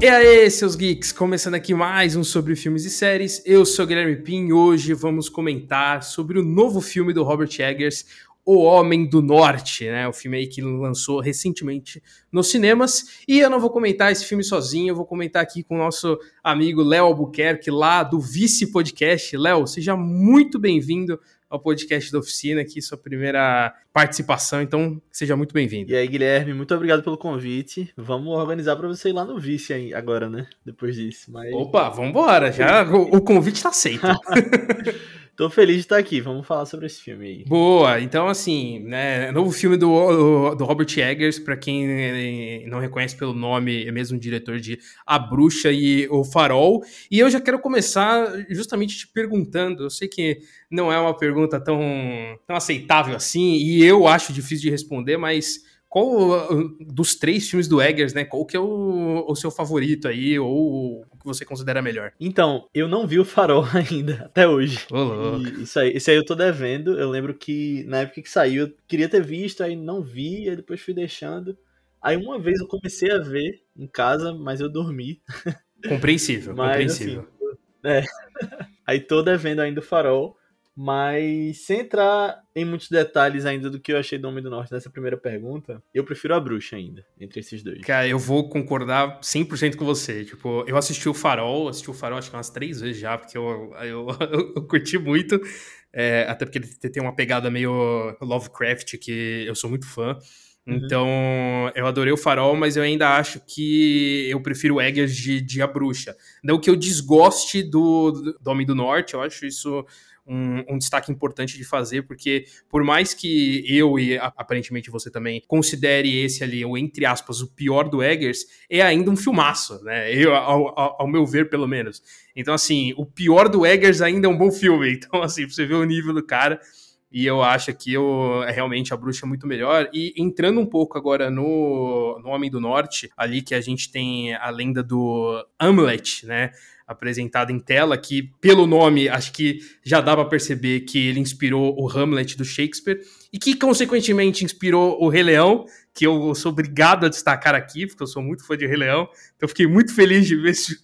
E aí, seus geeks, começando aqui mais um sobre filmes e séries. Eu sou Guilherme Pim e hoje vamos comentar sobre o novo filme do Robert Eggers, O Homem do Norte, né? O filme aí que lançou recentemente nos cinemas. E eu não vou comentar esse filme sozinho, eu vou comentar aqui com o nosso amigo Léo Albuquerque, lá do Vice Podcast. Léo, seja muito bem-vindo ao podcast da oficina aqui, sua primeira participação, então seja muito bem-vindo. E aí, Guilherme, muito obrigado pelo convite. Vamos organizar para você ir lá no Vice aí, agora, né? Depois disso. Mas... Opa, vamos embora, já o, o convite está aceito. Tô feliz de estar aqui, vamos falar sobre esse filme aí. Boa, então assim, né, novo filme do, do Robert Eggers, para quem não reconhece pelo nome, é mesmo diretor de A Bruxa e O Farol. E eu já quero começar justamente te perguntando, eu sei que não é uma pergunta tão, tão aceitável assim, e eu acho difícil de responder, mas qual dos três filmes do Eggers, né? Qual que é o, o seu favorito aí, ou o que você considera melhor? Então, eu não vi o Farol ainda, até hoje. Oh, isso aí, isso aí eu tô devendo. Eu lembro que na época que saiu, eu queria ter visto, aí não vi, aí depois fui deixando. Aí uma vez eu comecei a ver em casa, mas eu dormi. Compreensível, mas, compreensível. Assim, é. Aí tô devendo ainda o Farol. Mas sem entrar em muitos detalhes ainda do que eu achei do Homem do Norte nessa primeira pergunta, eu prefiro a Bruxa ainda, entre esses dois. Cara, eu vou concordar 100% com você. Tipo, eu assisti o Farol, assisti o Farol acho que umas três vezes já, porque eu, eu, eu, eu curti muito. É, até porque ele tem uma pegada meio Lovecraft, que eu sou muito fã. Uhum. Então, eu adorei o Farol, mas eu ainda acho que eu prefiro o Eggers de, de A Bruxa. Não que eu desgoste do, do Homem do Norte, eu acho isso um, um, destaque importante de fazer, porque por mais que eu e aparentemente você também considere esse ali, o entre aspas, o pior do Eggers, é ainda um filmaço, né? Eu, ao, ao, ao meu ver, pelo menos. Então, assim, o pior do Eggers ainda é um bom filme. Então, assim, pra você ver o nível do cara. E eu acho que eu, é realmente a bruxa é muito melhor. E entrando um pouco agora no, no Homem do Norte, ali que a gente tem a lenda do Hamlet, né? Apresentado em tela, que pelo nome acho que já dá para perceber que ele inspirou o Hamlet do Shakespeare e que consequentemente inspirou o Rei Leão, que eu sou obrigado a destacar aqui, porque eu sou muito fã de Rei Leão, então fiquei muito feliz de ver esse,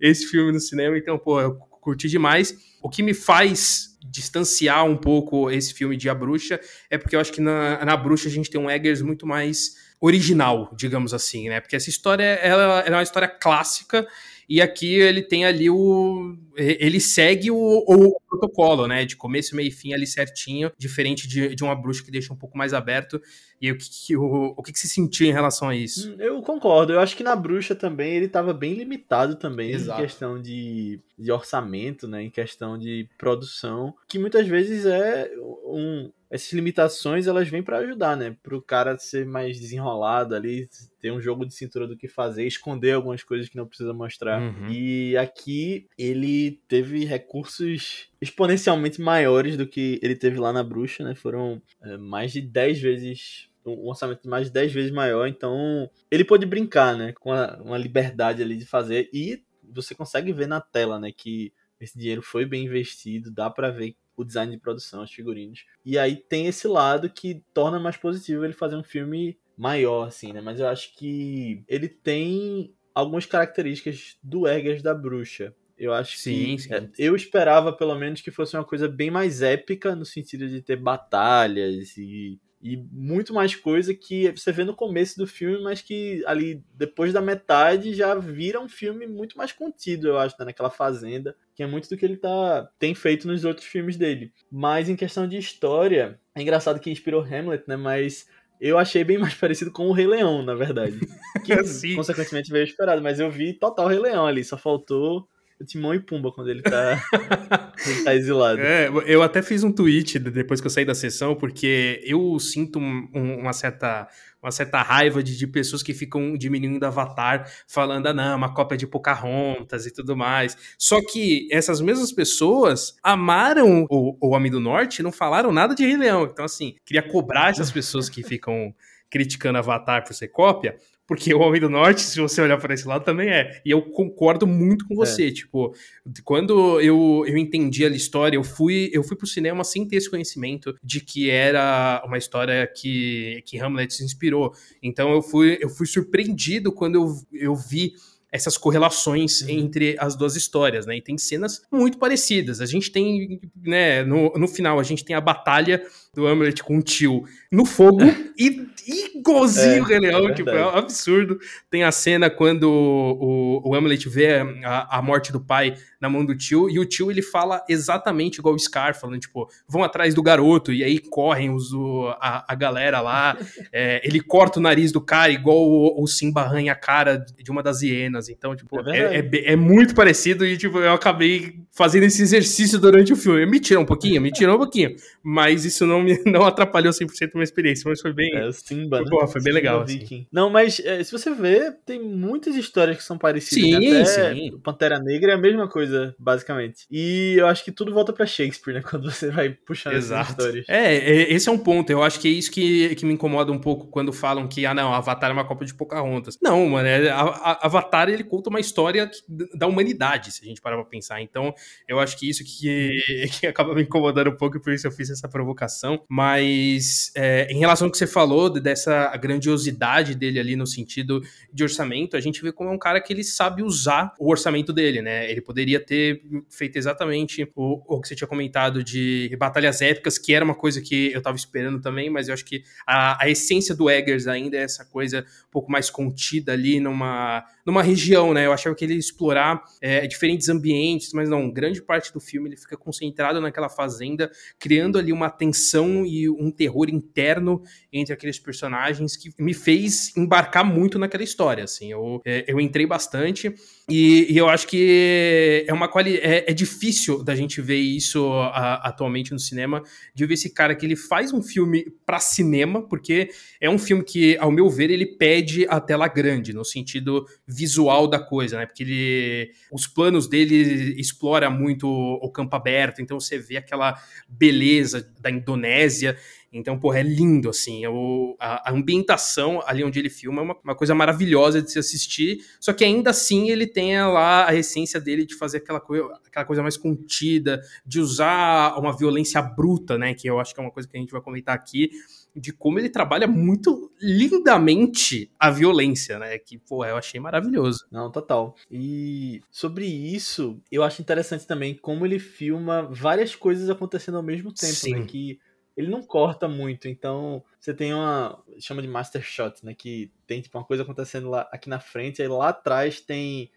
esse filme no cinema, então, pô, eu curti demais. O que me faz distanciar um pouco esse filme de A Bruxa é porque eu acho que na, na Bruxa a gente tem um Eggers muito mais original, digamos assim, né? Porque essa história ela, ela é uma história clássica e aqui ele tem ali o. Ele segue o, o protocolo, né? De começo, meio e fim ali certinho, diferente de, de uma bruxa que deixa um pouco mais aberto. E o que, o, o que, que você sentiu em relação a isso? Hum, eu concordo. Eu acho que na bruxa também ele estava bem limitado também Exato. em questão de, de orçamento, né? Em questão de produção, que muitas vezes é um, essas limitações elas vêm para ajudar, né? Para o cara ser mais desenrolado ali, ter um jogo de cintura do que fazer, esconder algumas coisas que não precisa mostrar. Uhum. E aqui ele teve recursos exponencialmente maiores do que ele teve lá na Bruxa, né? Foram é, mais de 10 vezes um orçamento mais de 10 vezes maior, então ele pôde brincar, né, com a, uma liberdade ali de fazer e você consegue ver na tela, né, que esse dinheiro foi bem investido, dá para ver o design de produção, os figurinos. E aí tem esse lado que torna mais positivo ele fazer um filme maior, assim, né? Mas eu acho que ele tem algumas características do Eggers da Bruxa. Eu acho sim, que sim. É, eu esperava pelo menos que fosse uma coisa bem mais épica no sentido de ter batalhas e e muito mais coisa que você vê no começo do filme, mas que ali depois da metade já vira um filme muito mais contido, eu acho, né? naquela fazenda, que é muito do que ele tá tem feito nos outros filmes dele. Mas em questão de história, é engraçado que inspirou Hamlet, né? Mas eu achei bem mais parecido com o Rei Leão, na verdade. Que consequentemente veio esperado, mas eu vi total Rei Leão ali, só faltou o Timão e Pumba quando ele tá, ele tá exilado. É, eu até fiz um tweet depois que eu saí da sessão, porque eu sinto um, uma certa uma certa raiva de, de pessoas que ficam diminuindo Avatar, falando, ah, não, uma cópia de Pocahontas e tudo mais. Só que essas mesmas pessoas amaram o, o Homem do Norte e não falaram nada de Rei Leão. Então, assim, queria cobrar essas pessoas que ficam criticando Avatar por ser cópia, porque o Homem do Norte, se você olhar para esse lado, também é. E eu concordo muito com você. É. Tipo, quando eu, eu entendi a história, eu fui, eu fui pro cinema sem ter esse conhecimento de que era uma história que, que Hamlet se inspirou. Então eu fui, eu fui surpreendido quando eu, eu vi essas correlações uhum. entre as duas histórias, né? E tem cenas muito parecidas. A gente tem, né, no, no final, a gente tem a batalha do Hamlet com o tio no fogo e igualzinho é, o Rei Leão, é tipo, é um absurdo. Tem a cena quando o, o Hamlet vê a, a, morte do pai na mão do tio e o tio ele fala exatamente igual o Scar, falando, tipo, vão atrás do garoto e aí correm os, o, a, a galera lá. é, ele corta o nariz do cara igual o, o Simba arranha a cara de uma das hienas. Então, tipo, é, é, é, é muito parecido e, tipo, eu acabei fazendo esse exercício durante o filme. Me tirou um pouquinho, me tirou um pouquinho, mas isso não me não atrapalhou 100% uma experiência, mas foi bem. É, o Simba, foi, né? foi bem legal. Assim. Não, mas é, se você ver, tem muitas histórias que são parecidas. Sim, né? Até sim. Pantera Negra é a mesma coisa, basicamente. E eu acho que tudo volta para Shakespeare, né? Quando você vai puxando Exato. essas histórias. É, é, esse é um ponto. Eu acho que é isso que, que me incomoda um pouco quando falam que, ah, não, Avatar é uma Copa de Pocahontas. Não, mano, é, a, a, Avatar ele conta uma história da humanidade, se a gente parar pra pensar. Então, eu acho que isso que, que acaba me incomodando um pouco por isso eu fiz essa provocação. Mas é, em relação ao que você falou dessa grandiosidade dele ali no sentido de orçamento, a gente vê como é um cara que ele sabe usar o orçamento dele, né? Ele poderia ter feito exatamente o, o que você tinha comentado de batalhas épicas, que era uma coisa que eu tava esperando também, mas eu acho que a, a essência do Eggers ainda é essa coisa um pouco mais contida ali numa, numa região, né? Eu achava que ele ia explorar é, diferentes ambientes, mas não, grande parte do filme ele fica concentrado naquela fazenda, criando ali uma tensão e um terror interno entre aqueles personagens que me fez embarcar muito naquela história, assim, eu, é, eu entrei bastante e, eu acho que é uma qualidade, é, é, difícil da gente ver isso a, atualmente no cinema, de ver esse cara que ele faz um filme para cinema, porque é um filme que, ao meu ver, ele pede a tela grande, no sentido visual da coisa, né, porque ele, os planos dele explora muito o campo aberto, então você vê aquela beleza da Indonésia. Então, porra, é lindo, assim. O, a, a, ambientação ali onde ele filma é uma, uma, coisa maravilhosa de se assistir. Só que ainda assim ele tem lá a essência dele de fazer aquela, coisa, aquela coisa mais contida, de usar uma violência bruta, né? Que eu acho que é uma coisa que a gente vai comentar aqui de como ele trabalha muito lindamente a violência, né? Que, pô, eu achei maravilhoso. Não, total. E sobre isso, eu acho interessante também como ele filma várias coisas acontecendo ao mesmo tempo, né? Sim. né? Que ele não corta muito, então você tem uma chama de master shot, né, que tem tipo uma coisa acontecendo lá aqui na frente, aí lá atrás tem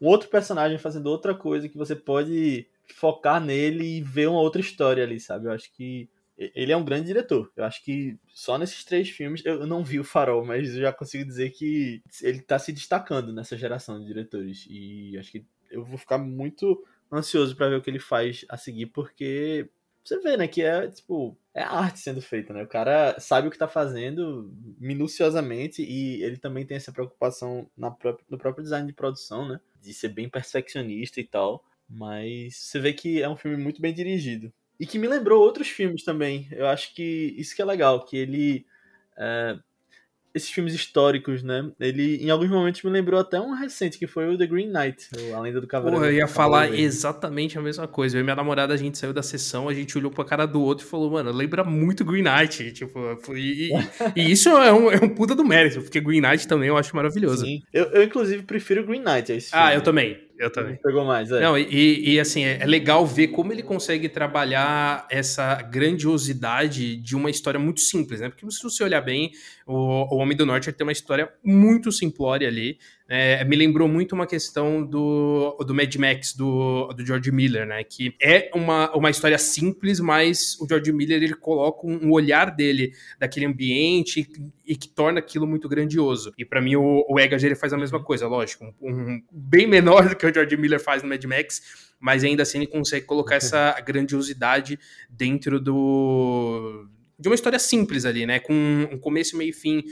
um outro personagem fazendo outra coisa que você pode focar nele e ver uma outra história ali, sabe? Eu acho que ele é um grande diretor. Eu acho que só nesses três filmes eu não vi o Farol, mas eu já consigo dizer que ele tá se destacando nessa geração de diretores e acho que eu vou ficar muito ansioso para ver o que ele faz a seguir porque você vê, né, que é, tipo, é arte sendo feita, né? O cara sabe o que tá fazendo minuciosamente e ele também tem essa preocupação na própria, no próprio design de produção, né? De ser bem perfeccionista e tal. Mas você vê que é um filme muito bem dirigido. E que me lembrou outros filmes também. Eu acho que isso que é legal, que ele é, esses filmes históricos, né? Ele, em alguns momentos, me lembrou até um recente, que foi o The Green Knight, A Lenda do Cavaleiro. Porra, eu ia falar exatamente a mesma coisa. Eu e minha namorada, a gente saiu da sessão, a gente olhou pra cara do outro e falou, mano, lembra muito Green Knight. Tipo, e, e isso é um, é um puta do mérito, porque Green Knight também eu acho maravilhoso. Sim. Eu, eu inclusive, prefiro Green Knight a esse ah, filme. Ah, eu também. Eu também. Pegou mais, é. Não, e, e assim, é, é, legal ver como ele consegue trabalhar essa grandiosidade de uma história muito simples, né? Porque se você olhar bem, o, o Homem do Norte tem uma história muito simplória ali, é, me lembrou muito uma questão do, do Mad Max, do, do George Miller, né? Que é uma, uma história simples, mas o George Miller ele coloca um, um olhar dele daquele ambiente e, e, que torna aquilo muito grandioso. E para mim o, o Eggers ele faz a mesma coisa, lógico, um, um, bem menor do que o George Miller faz no Mad Max, mas ainda assim ele consegue colocar essa grandiosidade dentro do de uma história simples ali, né? Com um começo, meio e fim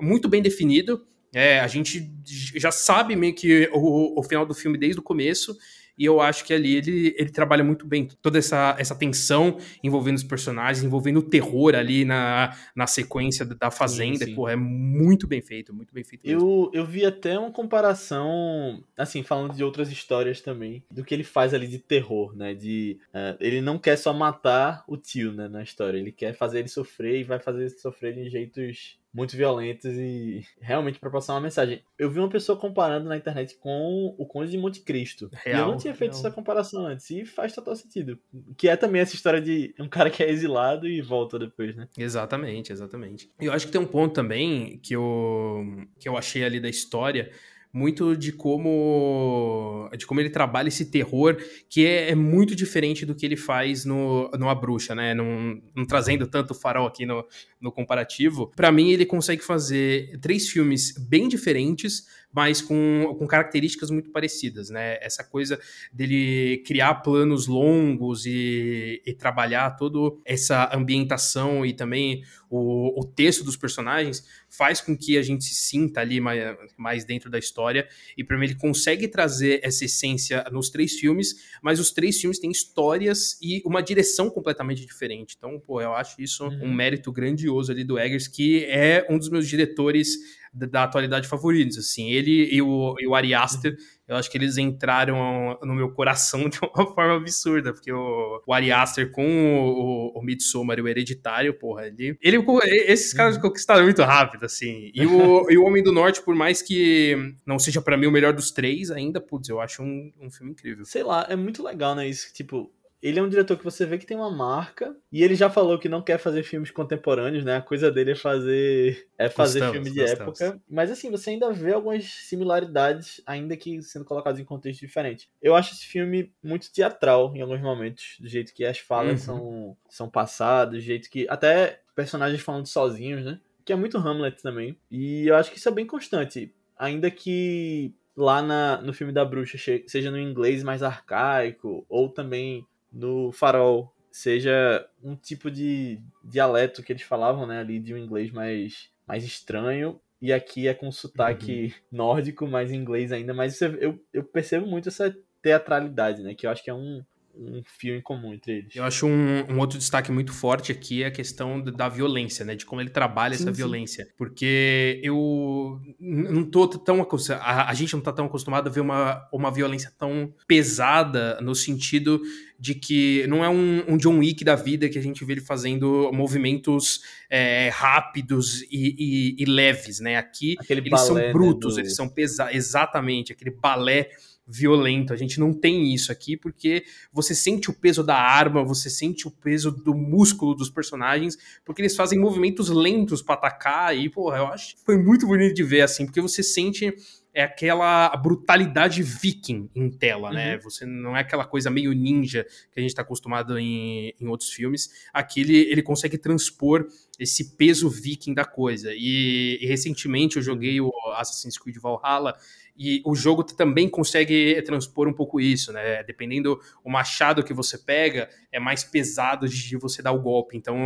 muito bem definido é, a gente já sabe meio que o, o final do filme desde o começo, e eu acho que ali ele, ele trabalha muito bem toda essa, essa tensão envolvendo os personagens, envolvendo o terror ali na, na sequência da Fazenda. Sim, sim. Pô, é muito bem feito, muito bem feito. Eu, eu vi até uma comparação, assim, falando de outras histórias também, do que ele faz ali de terror, né? De. Uh, ele não quer só matar o tio, né, na história. Ele quer fazer ele sofrer e vai fazer ele sofrer de jeitos muito violentos e realmente para passar uma mensagem. Eu vi uma pessoa comparando na internet com o Conde de Monte Cristo. Real, e eu não tinha feito real. essa comparação antes e faz total sentido. Que é também essa história de um cara que é exilado e volta depois, né? Exatamente, exatamente. Eu acho que tem um ponto também que eu, que eu achei ali da história muito de como de como ele trabalha esse terror que é, é muito diferente do que ele faz no, no A Bruxa, né? Não, não trazendo tanto farol aqui no, no comparativo. Para mim, ele consegue fazer três filmes bem diferentes, mas com, com características muito parecidas, né? Essa coisa dele criar planos longos e, e trabalhar toda essa ambientação e também o, o texto dos personagens faz com que a gente se sinta ali mais, mais dentro da história. E para mim ele consegue trazer essa essência nos três filmes, mas os três filmes têm histórias e uma direção completamente diferente. Então, pô, eu acho isso uhum. um mérito grandioso ali do Eggers, que é um dos meus diretores da atualidade favoritos, assim. Ele e o, e o Ari Aster, eu acho que eles entraram no meu coração de uma forma absurda, porque o, o Ari Aster com o, o, o Midsommar e o Hereditário, porra, ele, ele esses caras uhum. conquistaram muito rápido, assim. E o, e o Homem do Norte, por mais que não seja para mim o melhor dos três, ainda, putz, eu acho um, um filme incrível. Sei lá, é muito legal, né, isso, tipo, ele é um diretor que você vê que tem uma marca e ele já falou que não quer fazer filmes contemporâneos, né? A coisa dele é fazer é fazer filme de época, mas assim, você ainda vê algumas similaridades, ainda que sendo colocados em contexto diferente. Eu acho esse filme muito teatral em alguns momentos, do jeito que as falas uhum. são são passadas, do jeito que até personagens falando sozinhos, né? Que é muito Hamlet também. E eu acho que isso é bem constante, ainda que lá na, no filme da bruxa seja no inglês mais arcaico ou também no farol seja um tipo de dialeto que eles falavam, né, ali de um inglês mais, mais estranho, e aqui é com sotaque uhum. nórdico, mais inglês ainda, mas eu, eu percebo muito essa teatralidade, né, que eu acho que é um, um fio em comum entre eles. Eu acho um, um, outro destaque muito forte aqui é a questão da violência, né? De como ele trabalha sim, essa sim. violência. Porque eu não tô tão a, a gente não tá tão acostumado a ver uma, uma violência tão pesada no sentido de que não é um, um, John Wick da vida que a gente vê ele fazendo movimentos é, rápidos e, e, e, leves, né? Aqui aquele eles balé, são né, brutos, né, do... eles são pesados, exatamente, aquele balé violento. A gente não tem isso aqui porque você sente o peso da arma, você sente o peso do músculo dos personagens, porque eles fazem movimentos lentos para atacar e, porra, eu acho que foi muito bonito de ver assim, porque você sente é aquela brutalidade viking em tela, né? uhum. né? Você não é aquela coisa meio ninja que a gente está acostumado em, em outros filmes. Aqui ele, ele consegue transpor esse peso viking da coisa. E, e recentemente eu joguei o Assassin's Creed Valhalla e o jogo também consegue transpor um pouco isso, né? Dependendo o machado que você pega, é mais pesado de você dar o golpe. Então,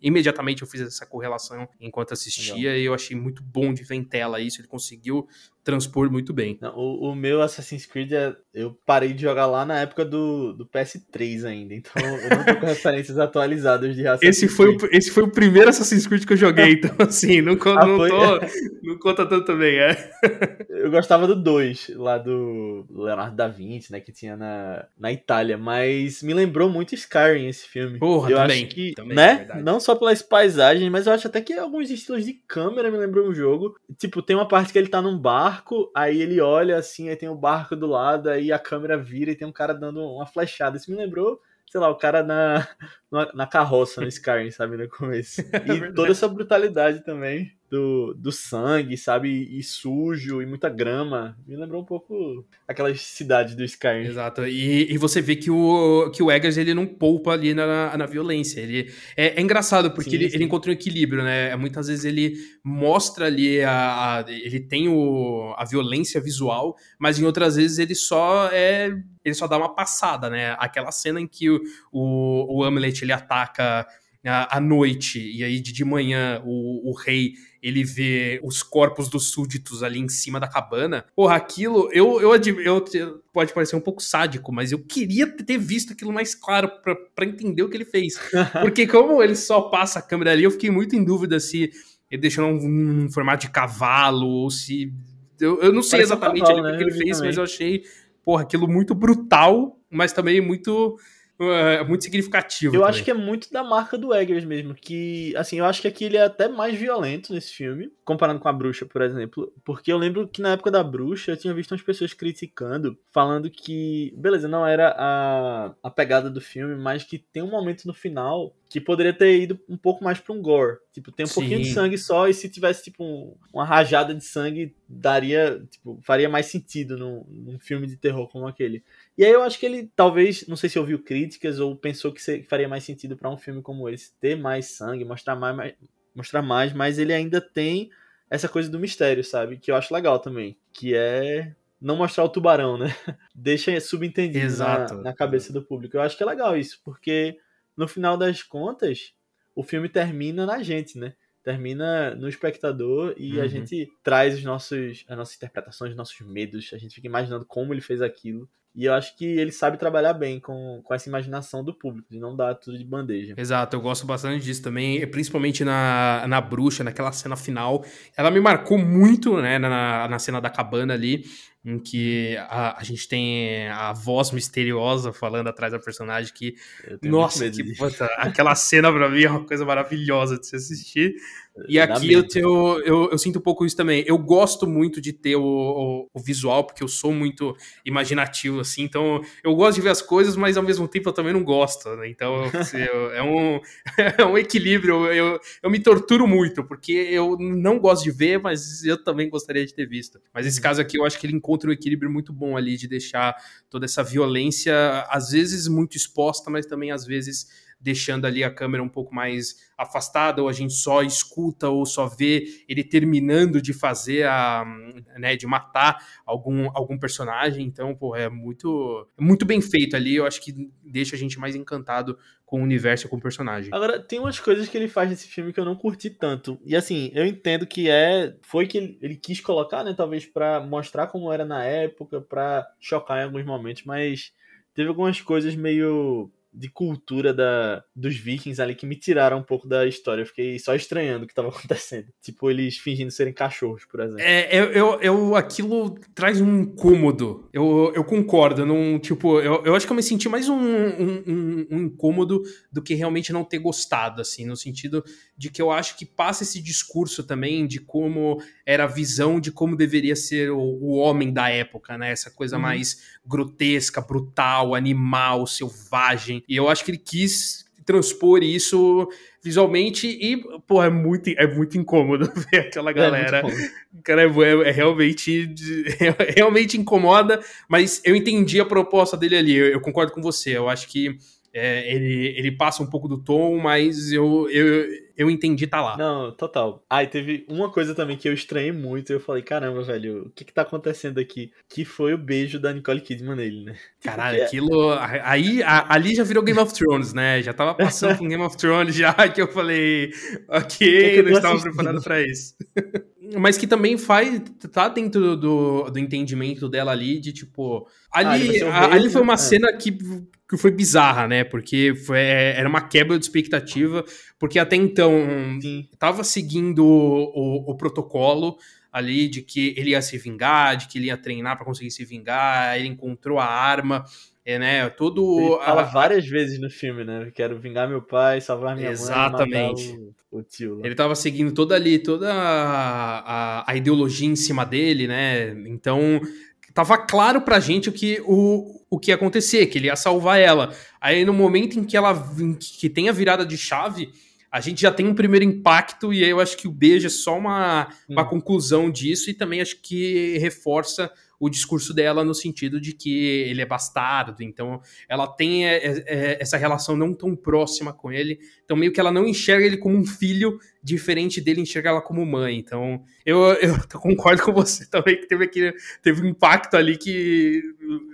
imediatamente eu fiz essa correlação enquanto assistia Legal. e eu achei muito bom de ver em tela isso. Ele conseguiu transpor muito bem. Não, o, o, meu Assassin's Creed, é, eu parei de jogar lá na época do, do PS3 ainda, então eu não tô com referências atualizadas de Assassin's esse foi Creed. O, esse foi o primeiro Assassin's Creed que eu joguei, então assim, não, ah, não, tô, não conta tanto também, é. Eu gostava do 2, lá do Leonardo da Vinci, né, que tinha na, na Itália, mas me lembrou muito Skyrim esse filme. Porra, eu também, acho que, também, né, é não só pelas paisagens, mas eu acho até que alguns estilos de câmera me lembram um jogo. Tipo, tem uma parte que ele tá num bar barco, aí ele olha assim, aí tem o um barco do lado, aí a câmera vira e tem um cara dando uma flechada. Isso me lembrou, sei lá, o cara na, na, carroça no Skyrim, sabe, no começo. E é toda essa brutalidade também do, do sangue, sabe? E sujo e muita grama. Me lembrou um pouco aquelas cidades do Skyrim. Exato. E, e você vê que o, que o Eggers ele não poupa ali na, na violência. Ele, é, é engraçado porque sim, ele, sim. ele encontra um equilíbrio, né? Muitas vezes ele mostra ali a, a, ele tem o, a violência visual, mas em outras vezes ele só é ele só dá uma passada, né? Aquela cena em que o, o, o Hamlet ele ataca à noite, e aí de, manhã o, o rei ele vê os corpos dos súditos ali em cima da cabana. Porra, aquilo, eu, eu, eu, eu pode parecer um pouco sádico, mas eu queria ter visto aquilo mais claro para entender o que ele fez. Porque como ele só passa a câmera ali, eu fiquei muito em dúvida se ele deixou um, um formato de cavalo ou se. Eu, eu não sei Parece exatamente um cavalo, né? o que ele fez, mas eu achei, porra, aquilo muito brutal, mas também muito é muito significativo. Eu também. acho que é muito da marca do Eggers mesmo, que, assim, eu acho que aqui ele é até mais violento nesse filme, comparando com a Bruxa, por exemplo, porque eu lembro que na época da Bruxa eu tinha visto umas pessoas criticando, falando que, beleza, não era a, a pegada do filme, mas que tem um momento no final que poderia ter ido um pouco mais para um gore. Tipo, tem um Sim. pouquinho de sangue só, e se tivesse, tipo, um, uma rajada de sangue, daria, tipo, faria mais sentido num, num, filme de terror como aquele. E aí eu acho que ele, talvez, não sei se ouviu críticas ou pensou que faria mais sentido para um filme como esse, ter mais sangue, mostrar mais, mais, mostrar mais, mas ele ainda tem essa coisa do mistério, sabe? Que eu acho legal também, que é não mostrar o tubarão, né? Deixa subentendido na, na cabeça do público. Eu acho que é legal isso, porque no final das contas, o filme termina na gente, né? Termina no espectador e uhum. a gente traz os nossos, as nossas interpretações, os nossos medos, a gente fica imaginando como ele fez aquilo. E eu acho que ele sabe trabalhar bem com, com essa imaginação do público, de não dar tudo de bandeja. Exato, eu gosto bastante disso também, principalmente na, na bruxa, naquela cena final. Ela me marcou muito, né, na, na cena da cabana ali, em que a, a gente tem a voz misteriosa falando atrás da personagem que. Nossa, que, puta, aquela cena pra mim é uma coisa maravilhosa de se assistir. E aqui eu, tenho, eu, eu, sinto um pouco isso também. Eu gosto muito de ter o, o, o, visual, porque eu sou muito imaginativo, assim. Então, eu gosto de ver as coisas, mas ao mesmo tempo eu também não gosto. Né? Então, eu, é, um, é um equilíbrio. Eu, eu me torturo muito, porque eu não gosto de ver, mas eu também gostaria de ter visto. Mas esse uhum. caso aqui, eu acho que ele encontra um equilíbrio muito bom ali de deixar toda essa violência, às vezes muito exposta, mas também às vezes deixando ali a câmera um pouco mais afastada, ou a gente só escuta ou só vê ele terminando de fazer a, né, de matar algum, algum personagem. Então, pô, é muito, muito bem feito ali. Eu acho que deixa a gente mais encantado com o universo e com o personagem. Agora, tem umas coisas que ele faz nesse filme que eu não curti tanto. E assim, eu entendo que é. Foi que ele, ele quis colocar, né? Talvez para mostrar como era na época, para chocar em alguns momentos, mas teve algumas coisas meio de cultura da, dos vikings ali que me tiraram um pouco da história. Eu fiquei só estranhando o que estava acontecendo. Tipo, eles fingindo serem cachorros, por exemplo. É, eu, eu, eu aquilo traz um incômodo. Eu, eu concordo. Num, tipo, eu, eu acho que eu me senti mais um, um, um, um incômodo do que realmente não ter gostado, assim, no sentido de que eu acho que passa esse discurso também de como era a visão de como deveria ser o, o homem da época, né? Essa coisa uhum. mais grotesca, brutal, animal, selvagem. E eu acho que ele quis transpor isso visualmente e, pô, é muito, é muito incômodo ver aquela é galera. É Cara, é, é, realmente é, realmente incomoda, mas eu entendi a proposta dele ali. Eu, eu concordo com você. Eu acho que é, ele, ele passa um pouco do tom, mas eu, eu, eu entendi tá lá. Não, total. Ah, e teve uma coisa também que eu estranhei muito. Eu falei, caramba, velho, o que que tá acontecendo aqui? Que foi o beijo da Nicole Kidman nele, né? Caralho, aquilo. Aí, a, ali já virou Game of Thrones, né? Já tava passando com Game of Thrones já que eu falei, ok, não estava preparado pra isso. mas que também faz. tá dentro do, do entendimento dela ali, de tipo. Ali, ah, ali foi uma né? cena que que foi bizarra, né? Porque foi, era uma quebra de expectativa, porque até então estava seguindo o, o, o, protocolo ali de que ele ia se vingar, de que ele ia treinar para conseguir se vingar, ele encontrou a arma, é, né? Todo. Ele fala a... várias vezes no filme, né? Quero vingar meu pai, salvar minha Exatamente. mãe, o, o, tio. Lá. Ele estava seguindo toda ali, toda a, a, a ideologia em cima dele, né? Então tava claro pra gente o que, o, o que ia acontecer, que ele ia salvar ela. Aí no momento em que ela que tem a virada de chave, a gente já tem um primeiro impacto, e aí eu acho que o beijo é só uma, uma conclusão disso, e também acho que reforça o discurso dela no sentido de que ele é bastardo, então ela tem é, é, é, essa relação não tão próxima com ele, então meio que ela não enxerga ele como um filho, diferente dele enxergar ela como mãe. Então eu, eu concordo com você também que teve, aqui, teve um impacto ali que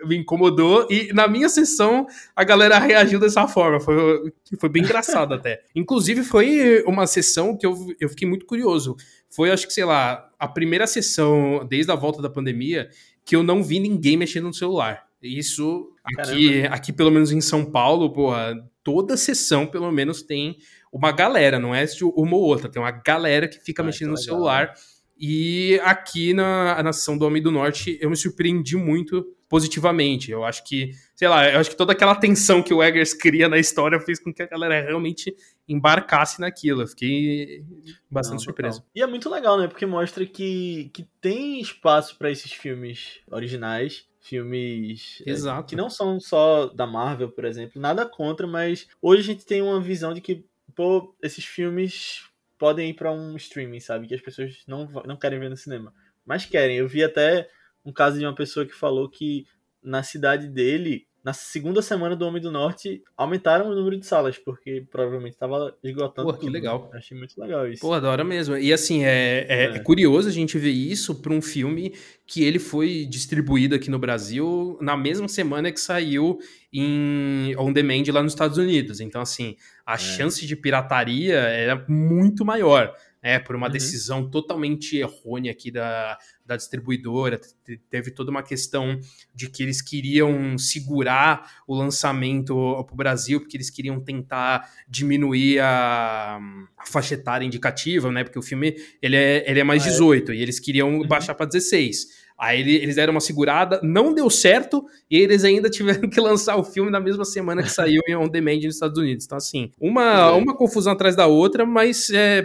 me incomodou, e na minha sessão a galera reagiu dessa forma, foi, foi bem engraçado até. Inclusive foi uma sessão que eu, eu fiquei muito curioso, foi acho que, sei lá, a primeira sessão desde a volta da pandemia que eu não vi ninguém mexendo no celular. Isso aqui, aqui pelo menos em São Paulo, porra, toda sessão pelo menos tem uma galera, não é uma ou outra, tem uma galera que fica ah, mexendo no legal, celular. Né? E aqui na, na sessão do Homem do Norte eu me surpreendi muito positivamente. Eu acho que, sei lá, eu acho que toda aquela tensão que o Eggers cria na história fez com que a galera realmente embarcasse naquilo. Eu fiquei bastante Não, surpreso. E é muito legal, né? Porque mostra que, que tem espaço para esses filmes originais filmes Exato. É, que não são só da Marvel, por exemplo, nada contra, mas hoje a gente tem uma visão de que pô, esses filmes podem ir para um streaming, sabe? Que as pessoas não, não querem ver no cinema, mas querem. Eu vi até um caso de uma pessoa que falou que na cidade dele na segunda semana do Homem do Norte, aumentaram o número de salas, porque provavelmente estava esgotando. Pô, que legal. Achei muito legal isso. Pô, da hora mesmo. E assim, é, é, é. é curioso a gente ver isso para um filme que ele foi distribuído aqui no Brasil na mesma semana que saiu em on demand lá nos Estados Unidos. Então, assim, a é. chance de pirataria era muito maior né, por uma uhum. decisão totalmente errônea aqui da, da distribuidora. Teve toda uma questão de que eles queriam segurar o lançamento para o Brasil, porque eles queriam tentar diminuir a, a, faixa etária indicativa, né? Porque o filme ele é, ele é mais ah, 18 é. e eles queriam uhum. baixar para 16. Aí eles deram uma segurada, não deu certo, e eles ainda tiveram que lançar o filme na mesma semana que saiu em On Demand nos Estados Unidos. Então, assim, uma, uma confusão atrás da outra, mas é,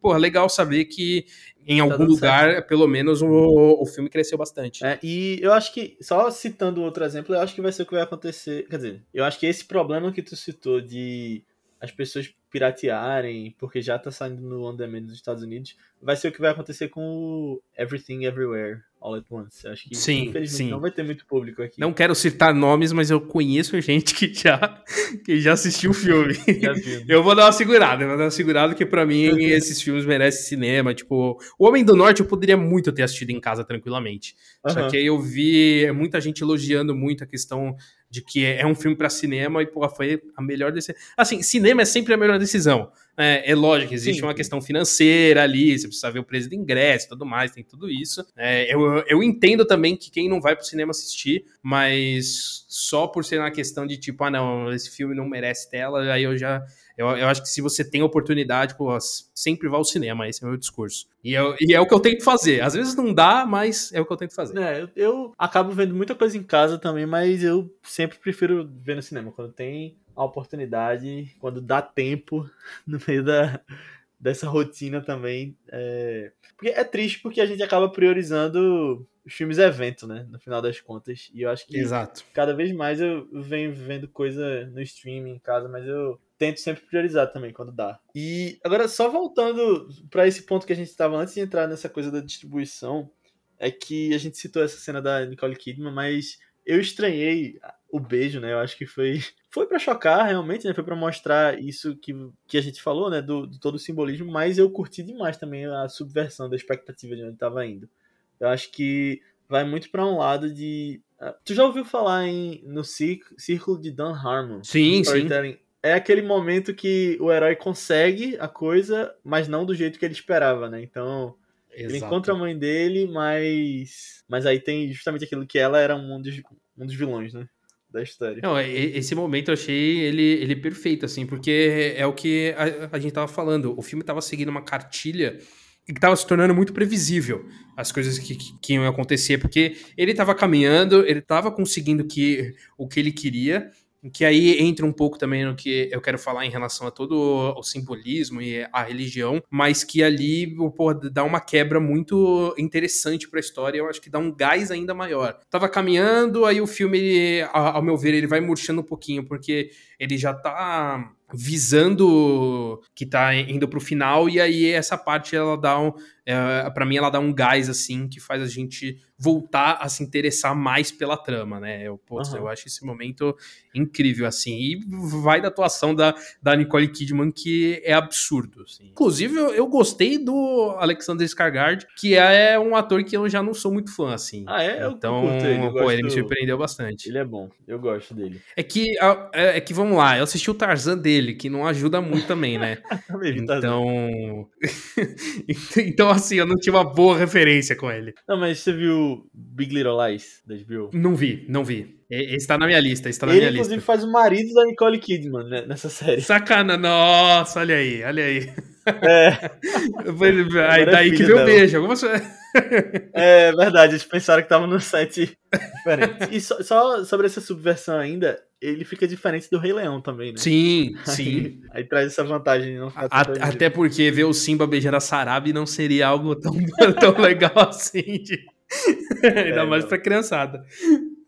pô, legal saber que em tá algum lugar, certo. pelo menos, o, o filme cresceu bastante. É, e eu acho que, só citando outro exemplo, eu acho que vai ser o que vai acontecer. Quer dizer, eu acho que esse problema que tu citou de as pessoas piratearem, porque já tá saindo no on demand dos Estados Unidos, vai ser o que vai acontecer com o Everything Everywhere All at Once. Acho que sim, infelizmente sim. não vai ter muito público aqui. Não quero citar nomes, mas eu conheço gente que já, que já assistiu o filme. eu vou dar uma segurada, vou dar uma segurada que para mim esses filmes merecem cinema. Tipo, O Homem do Norte eu poderia muito ter assistido em casa tranquilamente. Só que aí eu vi muita gente elogiando muito a questão de que é um filme para cinema e, pô, foi a melhor decisão. Assim, cinema é sempre a melhor decisão. É, é lógico, existe Sim. uma questão financeira ali, você precisa ver o preço do ingresso e tudo mais, tem tudo isso. É, eu, eu entendo também que quem não vai pro cinema assistir, mas só por ser uma questão de tipo, ah, não, esse filme não merece tela, aí eu já. Eu, eu acho que se você tem oportunidade, pô, sempre vá ao cinema, esse é o meu discurso. E, eu, e é o que eu tento fazer. Às vezes não dá, mas é o que eu tento fazer. É, eu, eu acabo vendo muita coisa em casa também, mas eu sempre prefiro ver no cinema. Quando tem a oportunidade, quando dá tempo, no meio da, dessa rotina também. É... Porque é triste porque a gente acaba priorizando os filmes evento, né? No final das contas. E eu acho que Exato. cada vez mais eu venho vendo coisa no streaming em casa, mas eu tento sempre priorizar também quando dá. E agora, só voltando para esse ponto que a gente estava antes de entrar nessa coisa da distribuição, é que a gente citou essa cena da Nicole Kidman, mas eu estranhei o beijo, né? Eu acho que foi foi para chocar realmente, né? Foi para mostrar isso que, que a gente falou, né? Do, do, todo o simbolismo, mas eu curti demais também a subversão da expectativa de onde estava indo. Eu acho que vai muito para um lado de uh, Tu já ouviu falar em no círculo de Dan Harmon? Sim, sim. É aquele momento que o herói consegue a coisa, mas não do jeito que ele esperava, né? Então, Exato. ele encontra a mãe dele, mas mas aí tem justamente aquilo que ela era um dos, um dos vilões, né? Da história. Não, esse momento eu achei ele, ele perfeito, assim, porque é o que a, a gente tava falando. O filme tava seguindo uma cartilha que tava se tornando muito previsível as coisas que, que, que iam acontecer, porque ele tava caminhando, ele tava conseguindo que, o que ele queria, que aí entra um pouco também no que eu quero falar em relação a todo o simbolismo e a religião, mas que ali pô, dá uma quebra muito interessante para a história, eu acho que dá um gás ainda maior. Tava caminhando, aí o filme, ao meu ver, ele vai murchando um pouquinho, porque ele já tá visando que tá indo pro final, e aí essa parte ela dá um. É, para mim, ela dá um gás assim que faz a gente voltar a se interessar mais pela trama, né? Eu, putz, uhum. eu acho esse momento incrível, assim. E vai da atuação da, da Nicole Kidman, que é absurdo. Assim. Inclusive, eu, eu, gostei do Alexander Skarsgård, que é um ator que eu já não sou muito fã, assim. Ah, é? Então, ele, pô, ele me surpreendeu bastante. Ele é bom, eu gosto dele. É que, é, é que vamos lá, eu assisti o Tarzan dele, que não ajuda muito também, né? então... então, assim, eu não tinha uma boa referência com ele. Não, mas você viu Big Little Lies da HBO? Não vi, não vi. Esse tá na minha lista, está na ele, minha inclusive, lista. faz o marido da Nicole Kidman né, nessa série. Sacana, nossa, olha aí, olha aí. É. aí, daí é que veio o beijo. Algumas... é verdade, eles pensaram que tava no set diferente. E só, só, sobre essa subversão ainda, ele fica diferente do Rei Leão também, né? Sim, sim. Aí, aí traz essa vantagem. Não a, até porque ver o Simba beijando a Sarabi não seria algo tão, tão legal assim. De... Ainda é, mais não. pra criançada.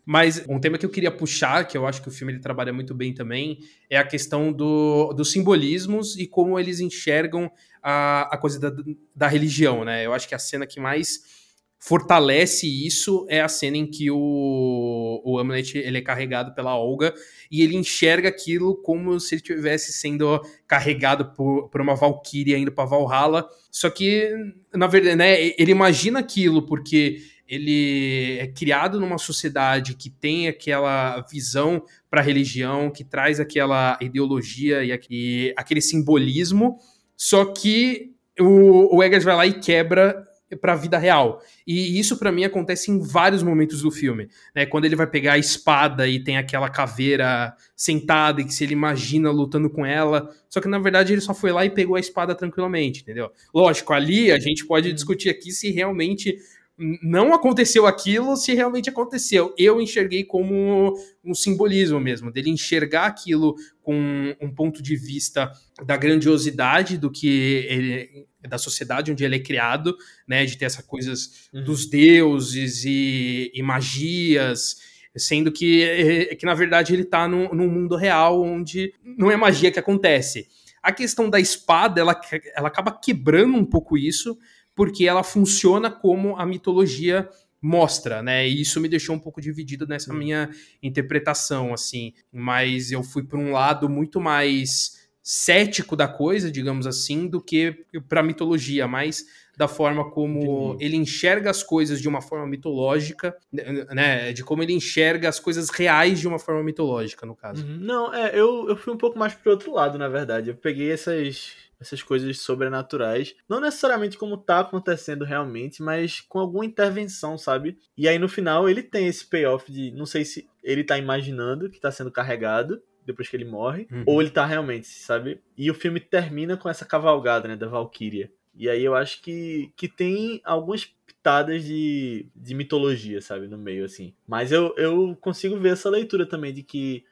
Mas um tema que eu queria puxar, que eu acho que o filme ele trabalha muito bem também, é a questão do, dos simbolismos e como eles enxergam a, a coisa da, da religião, né? Eu acho que a cena que mais fortalece isso é a cena em que o, o Hamlet ele é carregado pela Olga e ele enxerga aquilo como se ele estivesse sendo carregado por, por uma valquíria indo para Valhalla. Só que, na verdade, né, ele imagina aquilo porque ele é criado numa sociedade que tem aquela visão para a religião, que traz aquela ideologia e aquele, aquele simbolismo, só que o, o Eggers vai lá e quebra para a vida real. E isso para mim acontece em vários momentos do filme, né? Quando ele vai pegar a espada e tem aquela caveira sentada e que se ele imagina lutando com ela, só que na verdade ele só foi lá e pegou a espada tranquilamente, entendeu? Lógico, ali a gente pode uhum. discutir aqui se realmente não aconteceu aquilo se realmente aconteceu. Eu enxerguei como um simbolismo mesmo, dele enxergar aquilo com um ponto de vista da grandiosidade do que ele, da sociedade onde ele é criado, né, de ter essas coisas uhum. dos deuses e, e, magias, sendo que, é, que na verdade ele está num, num mundo real onde não é magia que acontece. A questão da espada, ela, ela acaba quebrando um pouco isso, porque ela funciona como a mitologia mostra, né? E isso me deixou um pouco dividido nessa minha interpretação, assim. Mas eu fui para um lado muito mais cético da coisa, digamos assim, do que para mitologia, mais da forma como Entendi. ele enxerga as coisas de uma forma mitológica, né? De como ele enxerga as coisas reais de uma forma mitológica, no caso. Uhum. Não, é, eu, eu fui um pouco mais pro outro lado, na verdade. Eu peguei essas essas coisas sobrenaturais. Não necessariamente como tá acontecendo realmente, mas com alguma intervenção, sabe? E aí no final ele tem esse payoff de. Não sei se ele tá imaginando que tá sendo carregado depois que ele morre, uhum. ou ele tá realmente, sabe? E o filme termina com essa cavalgada, né, da Valkyria. E aí eu acho que, que tem algumas pitadas de, de mitologia, sabe, no meio, assim. Mas eu, eu consigo ver essa leitura também de que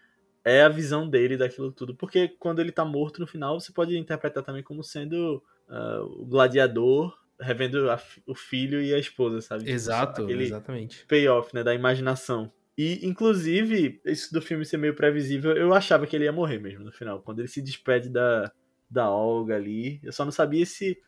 é a visão dele daquilo tudo. Porque quando ele tá morto no final, você pode interpretar também como sendo uh, o gladiador revendo a, o filho e a esposa, sabe? Tipo, Exato, Aquele exatamente. Payoff, né, da imaginação. E, inclusive, isso do filme ser meio previsível, eu achava que ele ia morrer mesmo no final. Quando ele se despede da, da Olga ali. Eu só não sabia se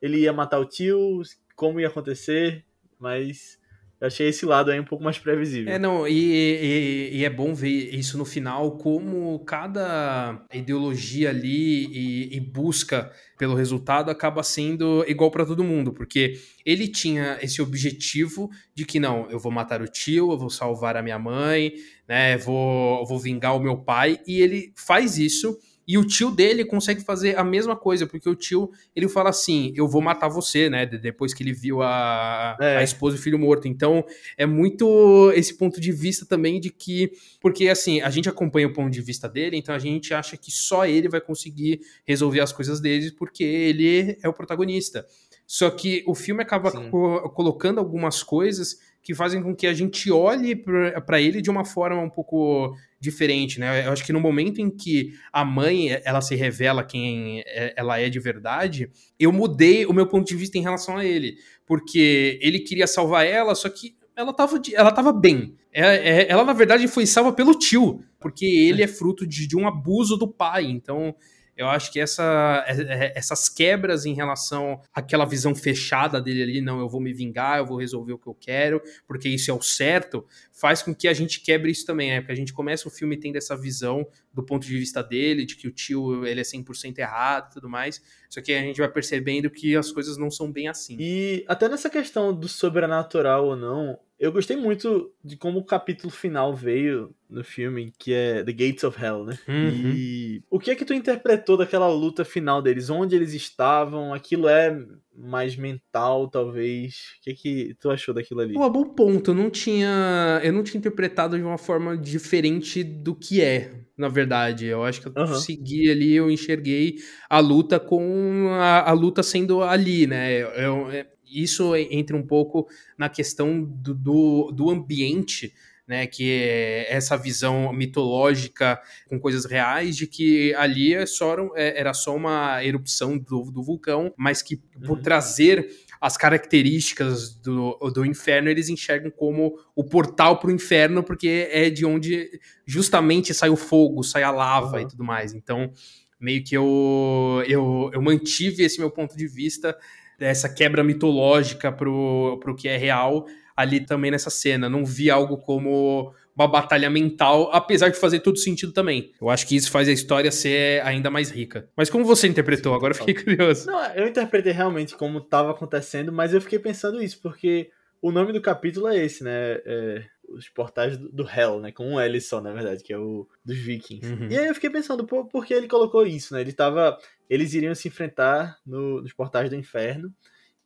ele ia matar o tio, como ia acontecer, mas eu achei esse lado aí um pouco mais previsível. É, não, e, e, e, é bom ver isso no final, como cada ideologia ali e, e busca pelo resultado acaba sendo igual para todo mundo, porque ele tinha esse objetivo de que não, eu vou matar o tio, eu vou salvar a minha mãe, né, vou, vou vingar o meu pai, e ele faz isso e o tio dele consegue fazer a mesma coisa, porque o tio, ele fala assim, eu vou matar você, né? Depois que ele viu a, é. a esposa e o filho morto. Então, é muito esse ponto de vista também de que... Porque, assim, a gente acompanha o ponto de vista dele, então a gente acha que só ele vai conseguir resolver as coisas dele, porque ele é o protagonista. Só que o filme acaba co colocando algumas coisas que fazem com que a gente olhe para ele de uma forma um pouco diferente, né? Eu acho que no momento em que a mãe ela se revela quem é, ela é de verdade, eu mudei o meu ponto de vista em relação a ele, porque ele queria salvar ela, só que ela tava, ela tava bem. Ela, é, é, ela, na verdade, foi salva pelo tio, porque ele é fruto de, de um abuso do pai. Então, Eu acho que essa, é, é, essas quebras em relação àquela visão fechada dele ali, não, eu vou me vingar, eu vou resolver o que eu quero, porque isso é o certo, faz com que a gente quebre isso também, é porque a gente começa o filme tendo essa visão do ponto de vista dele, de que o tio ele é 100% errado e tudo mais, só que a gente vai percebendo que as coisas não são bem assim. E até nessa questão do sobrenatural ou não, eu gostei muito de como o capítulo final veio no filme, que é The Gates of Hell, né? Uhum. E o que é que tu interpretou daquela luta final deles? Onde eles estavam? Aquilo é mais mental, talvez? O que é que tu achou daquilo ali? Um bom ponto. Eu não tinha, eu não tinha interpretado de uma forma diferente do que é, na verdade. Eu acho que eu uhum. segui ali, eu enxerguei a luta com a, a luta sendo ali, né? Eu, eu, isso entra um pouco na questão do, do, do ambiente, né, que é essa visão mitológica com coisas reais de que ali é só, é, era só uma erupção do, do vulcão, mas que por uhum. trazer as características do, do inferno eles enxergam como o portal para o inferno, porque é de onde justamente sai o fogo, sai a lava uhum. e tudo mais. Então, meio que eu, eu, eu mantive esse meu ponto de vista essa quebra mitológica pro, pro que é real ali também nessa cena. Não vi algo como uma batalha mental, apesar de fazer todo sentido também. Eu acho que isso faz a história ser ainda mais rica. Mas como você interpretou? Agora eu fiquei curioso. Não, eu interpretei realmente como estava acontecendo, mas eu fiquei pensando isso, porque o nome do capítulo é esse, né? É, os portais do, do Hell, né? Com um L só, na verdade, que é o dos Vikings. Uhum. E aí eu fiquei pensando, por, por que ele colocou isso, né? Ele tava. Eles iriam se enfrentar no, nos portais do inferno.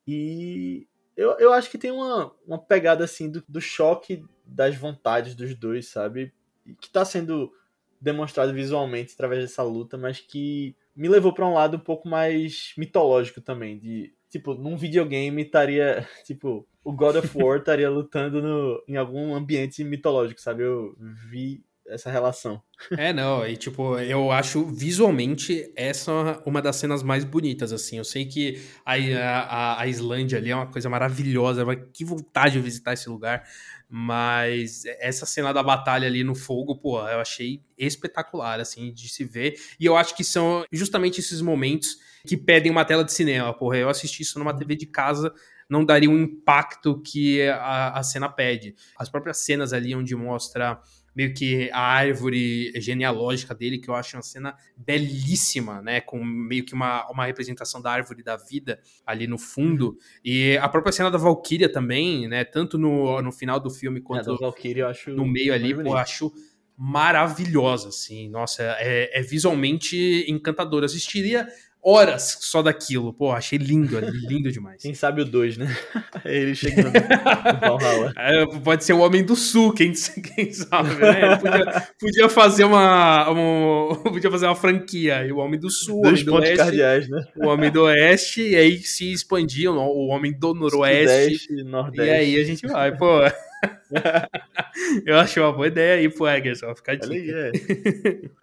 E eu, eu acho que tem uma, uma pegada assim do, do choque das vontades dos dois, sabe? Que tá sendo demonstrado visualmente através dessa luta, mas que me levou para um lado um pouco mais mitológico também, de tipo, num videogame estaria, tipo, o God of War estaria lutando no, em algum ambiente mitológico, sabe? Eu vi essa relação. É, não, e tipo, eu acho visualmente essa uma das cenas mais bonitas, assim. Eu sei que a, a, a Islândia ali é uma coisa maravilhosa, mas que vontade de visitar esse lugar. Mas essa cena da batalha ali no fogo, pô, eu achei espetacular, assim, de se ver. E eu acho que são justamente esses momentos que pedem uma tela de cinema, porra. Eu assisti isso numa TV de casa, não daria um impacto que a, a cena pede. As próprias cenas ali onde mostra meio que a árvore genealógica dele, que eu acho uma cena belíssima, né? Com meio que uma, uma representação da árvore da vida ali no fundo. E a própria cena da Valkyria também, né? Tanto no, no final do filme quanto é, no meio ali, pô, eu acho maravilhosa, assim. Nossa, é, é visualmente encantador. Eu assistiria horas só daquilo. Pô, achei lindo, lindo demais. Quem sabe o 2, né? Ele chegando no Valhalla. É, pode ser o Homem do Sul, quem, quem sabe, né? Podia, podia, fazer uma, uma, podia fazer uma franquia. E o Homem do Sul, Dois Homem do Oeste, cardeais, né? o Homem do Oeste, e aí se expandiam, o Homem do Noroeste. Sudeste, Nordeste. E aí a gente vai, pô... Eu acho uma boa ideia aí pro Eggers, ó, ficar de é.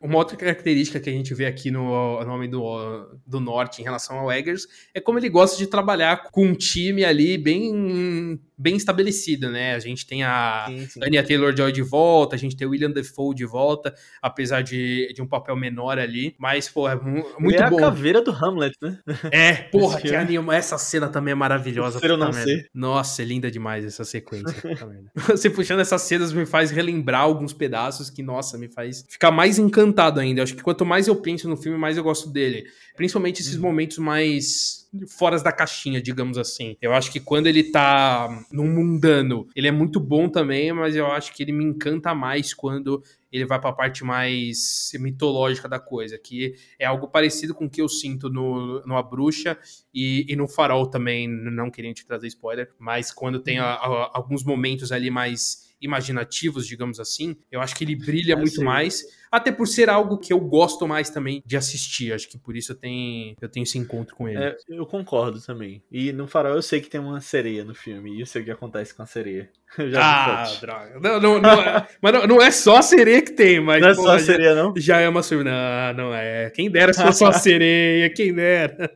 Uma outra característica que a gente vê aqui no nome do, do Norte em relação ao Eggers é como ele gosta de trabalhar com um time ali bem bem estabelecido, né? A gente tem a sim, sim. Anya Taylor-Joy de volta, a gente tem o William Defoe de volta, apesar de, de um papel menor ali, mas, pô, é muito Ele é bom. a caveira do Hamlet, né? É, porra, que anima. Essa cena também é maravilhosa. Ser não ser. Nossa, é linda demais essa sequência. Você puxando essas cenas me faz relembrar alguns pedaços que, nossa, me faz ficar mais encantado ainda. Acho que quanto mais eu penso no filme, mais eu gosto dele. Principalmente esses uhum. momentos mais fora da caixinha, digamos assim. Eu acho que quando ele tá num mundano, ele é muito bom também, mas eu acho que ele me encanta mais quando ele vai para a parte mais mitológica da coisa, que é algo parecido com o que eu sinto no, no A Bruxa e, e no Farol também, não querendo te trazer spoiler, mas quando tem a, a, alguns momentos ali mais imaginativos, digamos assim, eu acho que ele brilha é, muito sim. mais até por ser algo que eu gosto mais também de assistir. Acho que por isso eu tenho, eu tenho esse encontro com ele. É, eu concordo também. E no Farol eu sei que tem uma sereia no filme. E eu sei o que acontece com a sereia. Já ah, droga. Não, não, não é, mas não, não, é só a sereia que tem, mas. Não é pô, só a sereia, não? Já é uma surpresa. Não, não é. Quem dera se fosse só a sereia, quem dera.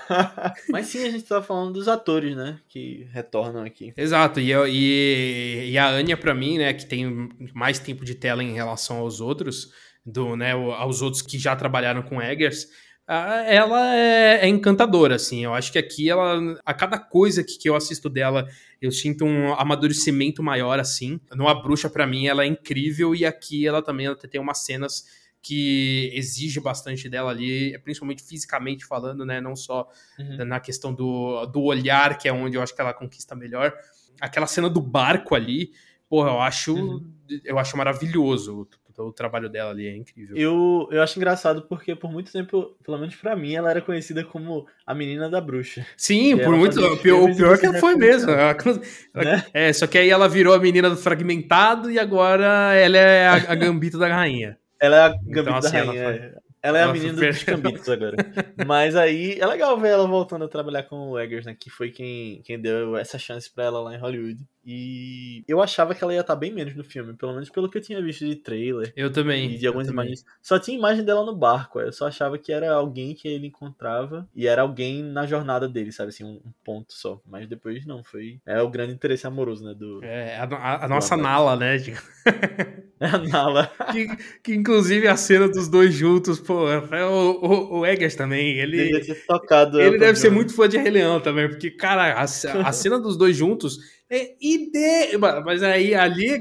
mas sim, a gente tava falando dos atores, né? Que retornam aqui. Exato. E, eu, e, e a Anya, pra mim, né, que tem mais tempo de tela em relação aos outros do, né, aos outros que já trabalharam com Eggers, ela é, é, encantadora, assim. Eu acho que aqui ela, a cada coisa que, que eu assisto dela, eu sinto um amadurecimento maior, assim. No A Bruxa, para mim, ela é incrível e aqui ela também ela tem umas cenas que exige bastante dela ali, principalmente fisicamente falando, né? Não só uhum. na questão do, do olhar, que é onde eu acho que ela conquista melhor. Aquela cena do barco ali, porra, eu acho, uhum. eu acho maravilhoso o trabalho dela ali é incrível. Eu, eu acho engraçado porque por muito tempo, pelo menos para mim, ela era conhecida como a menina da bruxa. Sim, por muito. O pior, o pior que ela foi mesmo. Ela, né? É, só que aí ela virou a menina do fragmentado e agora ela é a, a gambita da rainha. Ela é a gambita então, assim, da rainha. Ela, é. ela é a menina dos cambitos agora. Mas aí é legal ver ela voltando a trabalhar com o Eggers, né? Que foi quem, quem deu essa chance para ela lá em Hollywood. E eu achava que ela ia estar bem menos no filme, pelo menos pelo que eu tinha visto de trailer. Eu também. E de algumas imagens. Só tinha imagem dela no barco, eu só achava que era alguém que ele encontrava e era alguém na jornada dele, sabe assim, um, ponto só. Mas depois não, foi. É o grande interesse amoroso, né? Do, é, a, a, a nossa Nala, né? É a Nala. que, que inclusive a cena dos dois juntos, pô, é o, o, o Eggers também, ele. Deve ter tocado. Ele deve ser muito fã de Rei Leão também, porque, cara, a, a cena dos dois juntos é ide... Mas aí ali, é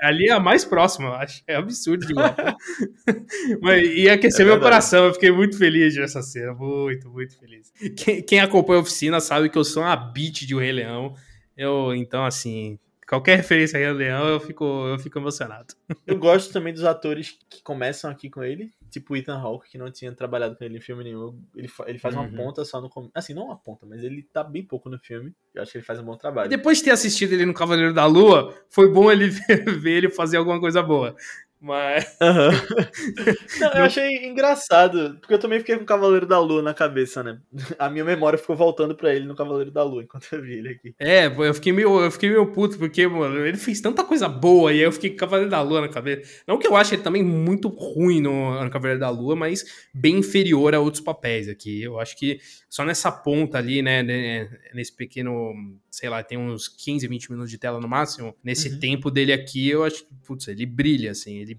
ali é a mais próxima, eu acho. É absurdo de igual. Mas ia aquecer é meu coração, eu fiquei muito feliz de ver essa cena. Muito, muito feliz. Quem, quem acompanha a oficina sabe que eu sou uma beat de O Rei Leão. Eu, então, assim, qualquer referência a Rei Leão, eu fico, eu fico emocionado. Eu gosto também dos atores que começam aqui com ele, tipo o Ethan Hawke, que não tinha trabalhado com ele em filme nenhum. Ele, ele faz uhum. uma ponta só no começo. Assim, não uma ponta, mas ele tá bem pouco no filme. Eu acho que ele faz um bom trabalho. E depois de ter assistido ele no Cavaleiro da Lua, foi bom ele ver ele fazer alguma coisa boa. Mas. Uhum. Não, eu achei engraçado, porque eu também fiquei com o Cavaleiro da Lua na cabeça, né? A minha memória ficou voltando para ele no Cavaleiro da Lua enquanto eu vi ele aqui. É, eu fiquei meio, eu fiquei meio puto, porque, mano, ele fez tanta coisa boa e aí eu fiquei com o Cavaleiro da Lua na cabeça. Não que eu ache ele também muito ruim no, no Cavaleiro da Lua, mas bem inferior a outros papéis aqui. Eu acho que só nessa ponta ali, né, né nesse pequeno, sei lá, tem uns 15, 20 minutos de tela no máximo, nesse uhum. tempo dele aqui, eu acho que, putz, ele brilha, assim, ele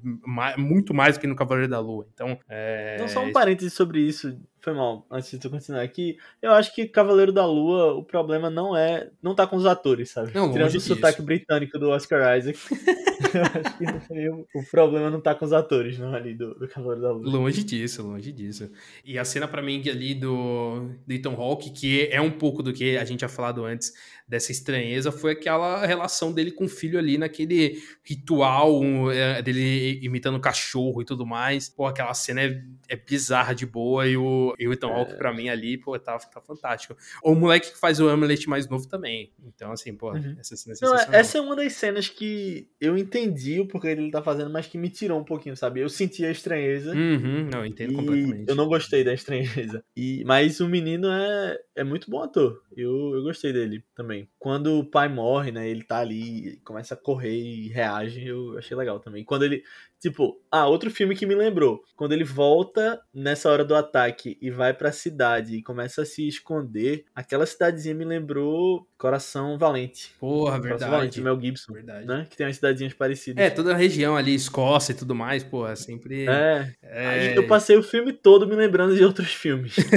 muito mais do que no Cavaleiro da Lua. Então, é... Não, só um parênteses sobre isso, foi mal, antes de tu continuar aqui. Eu acho que Cavaleiro da Lua, o problema não é. Não tá com os atores, sabe? Não, Tirando o sotaque britânico do Oscar Isaac. eu acho que o, o problema não tá com os atores, não, ali do, do Cavaleiro da Lua. Longe disso, longe disso. E a cena para mim ali do, do Ethan Hawke, que é um pouco do que a gente tinha falado antes dessa estranheza foi aquela relação dele com o filho ali naquele ritual é, dele imitando cachorro e tudo mais. Pô, aquela cena é, é bizarra de boa e o, o Ethan Hawke é. pra mim ali, pô, tá, tá fantástico. O moleque que faz o Hamlet mais novo também. Então, assim, pô, uhum. essa cena é Não, Essa é uma das cenas que eu entendi o porquê ele tá fazendo, mas que me tirou um pouquinho, sabe? Eu senti a estranheza. Uhum, não, eu entendo completamente. Eu não gostei da estranheza. E, mas o menino é, é muito bom ator. Eu, eu gostei dele também. Quando o pai morre, né? Ele tá ali, começa a correr e reage, eu achei legal também. Quando ele. Tipo, ah, outro filme que me lembrou. Quando ele volta nessa hora do ataque e vai pra cidade e começa a se esconder, aquela cidadezinha me lembrou Coração Valente. Porra, verdade. Coração Valente, Mel Gibson. Verdade. Né? Que tem umas cidadezinhas parecidas. É, toda a região ali, Escócia e tudo mais, porra, sempre. É. é... Aí eu passei o filme todo me lembrando de outros filmes.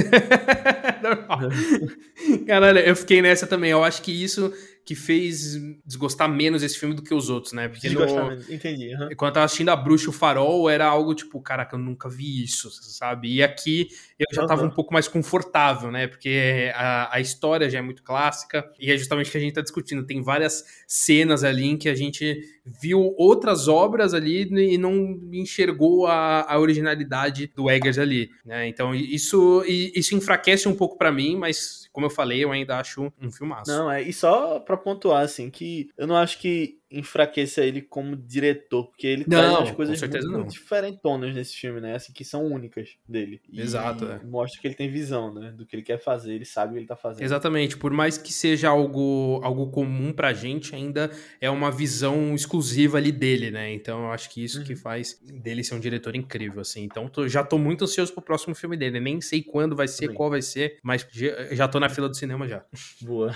Caralho, eu fiquei nessa também. Eu acho que isso que fez desgostar menos esse filme do que os outros, né? Porque desgostar no... menos, entendi. Uhum. Quando eu tava assistindo A Bruxa e o Farol, era algo tipo, caraca, eu nunca vi isso, sabe? E aqui eu já uhum. tava um pouco mais confortável, né? Porque a, a história já é muito clássica e é justamente o que a gente tá discutindo. Tem várias cenas ali em que a gente viu outras obras ali e não enxergou a, a originalidade do Eggers ali, né? Então isso, isso enfraquece um pouco para mim, mas como eu falei, eu ainda acho um filmaço. Não, é, e só para pontuar assim que eu não acho que enfraqueça ele como diretor, porque ele não, traz umas coisas muito, muito diferentonas nesse filme, né? Assim, que são únicas dele. E Exato, é. mostra que ele tem visão, né? Do que ele quer fazer, ele sabe o que ele tá fazendo. Exatamente, por mais que seja algo, algo comum pra gente, ainda é uma visão exclusiva ali dele, né? Então eu acho que isso uhum. que faz dele ser um diretor incrível, assim. Então tô, já tô muito ansioso pro próximo filme dele, nem sei quando vai ser, Também. qual vai ser, mas já tô na fila do cinema já. Boa.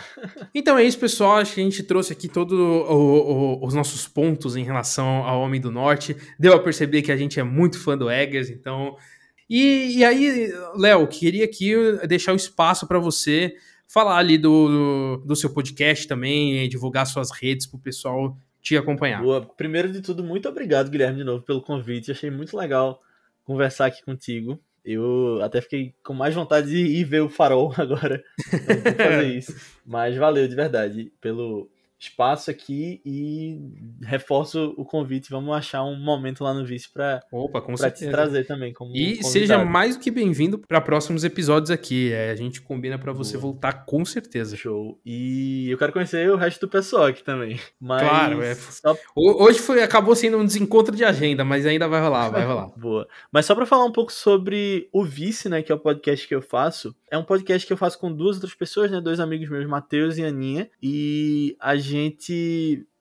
então é isso, pessoal, acho que a gente trouxe aqui todo o o, os nossos pontos em relação ao Homem do Norte. Deu a perceber que a gente é muito fã do Eggers, então. E, e aí, Léo, queria aqui deixar o espaço para você falar ali do, do, seu podcast também, divulgar suas redes para o pessoal te acompanhar. Boa. Primeiro de tudo, muito obrigado, Guilherme, de novo, pelo convite. Achei muito legal conversar aqui contigo. Eu até fiquei com mais vontade de ir ver o farol agora. fazer isso. Mas valeu de verdade pelo, espaço aqui e reforço o convite. Vamos achar um momento lá no Vice para te trazer também. Como e convidado. seja mais do que bem-vindo para próximos episódios aqui. É, a gente combina para você Boa. voltar com certeza. Show. E eu quero conhecer o resto do pessoal aqui também. Mas claro, é. Só... Hoje foi, acabou sendo um desencontro de agenda, mas ainda vai rolar, vai rolar. Boa. Mas só para falar um pouco sobre o Vice, né, que é o podcast que eu faço. É um podcast que eu faço com duas outras pessoas, né, dois amigos meus, Matheus e Aninha. E a gente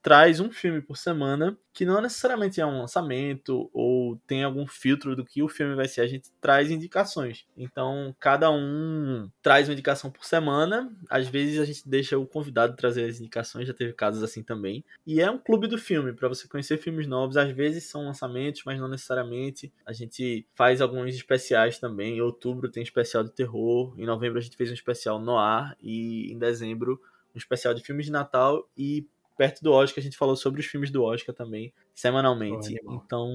traz um filme por semana que não necessariamente é um lançamento ou tem algum filtro do que o filme vai ser, a gente traz indicações. Então, cada um traz uma indicação por semana. Às vezes a gente deixa o convidado trazer as indicações, já teve casos assim também. E é um clube do filme para você conhecer filmes novos. Às vezes são lançamentos, mas não necessariamente. A gente faz alguns especiais também. Em outubro tem especial de terror, em novembro a gente fez um especial no ar e em dezembro um especial de filmes de Natal e perto do Oscar a gente falou sobre os filmes do Oscar também, semanalmente. Então,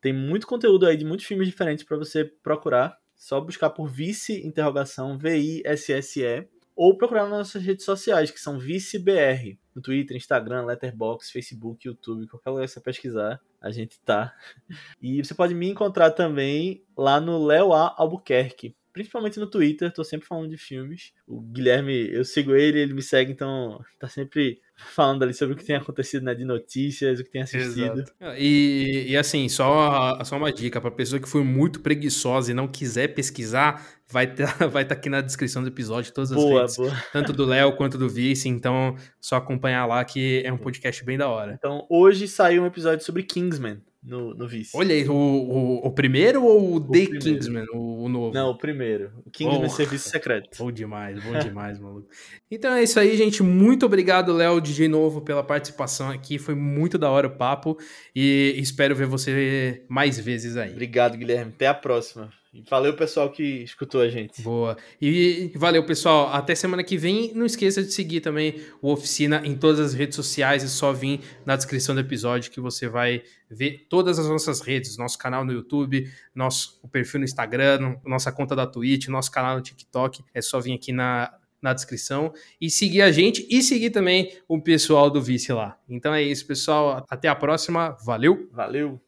tem muito conteúdo aí de muitos filmes diferentes para você procurar. Só buscar por Vice interrogação V I S S E ou procurar nas nossas redes sociais, que são ViceBR, no Twitter, Instagram, Letterboxd, Facebook, YouTube, qualquer lugar que você pesquisar, a gente tá. E você pode me encontrar também lá no Léo A Albuquerque principalmente no Twitter, tô sempre falando de filmes. O Guilherme, eu sigo ele, ele me segue, então tá sempre falando ali sobre o que tem acontecido, né, de notícias, o que tem assistido. E, e assim, só, só uma dica para pessoa que foi muito preguiçosa e não quiser pesquisar, vai estar tá, vai tá aqui na descrição do episódio todas as boa, redes, boa. tanto do Léo quanto do Vice, então só acompanhar lá que é um podcast bem da hora. Então, hoje saiu um episódio sobre Kingsman no, no Vice. Olha aí, o, o, o primeiro ou o, o The primeiro. Kingsman, o, o, novo? Não, o primeiro. O Kingsman oh, Serviço Secreto. Bom demais, bom demais, maluco. Então é isso aí, gente. Muito obrigado, Léo, de novo, pela participação aqui. Foi muito da hora o papo e espero ver você mais vezes aí. Obrigado, Guilherme. Até a próxima. Valeu, pessoal, que escutou a gente. Boa. E valeu, pessoal. Até semana que vem. Não esqueça de seguir também o Oficina em todas as redes sociais. É só vir na descrição do episódio que você vai ver todas as nossas redes. Nosso canal no YouTube, nosso perfil no Instagram, nossa conta da Twitch, nosso canal no TikTok. É só vir aqui na, na descrição e seguir a gente e seguir também o pessoal do Vice lá. Então é isso, pessoal. Até a próxima. Valeu. Valeu.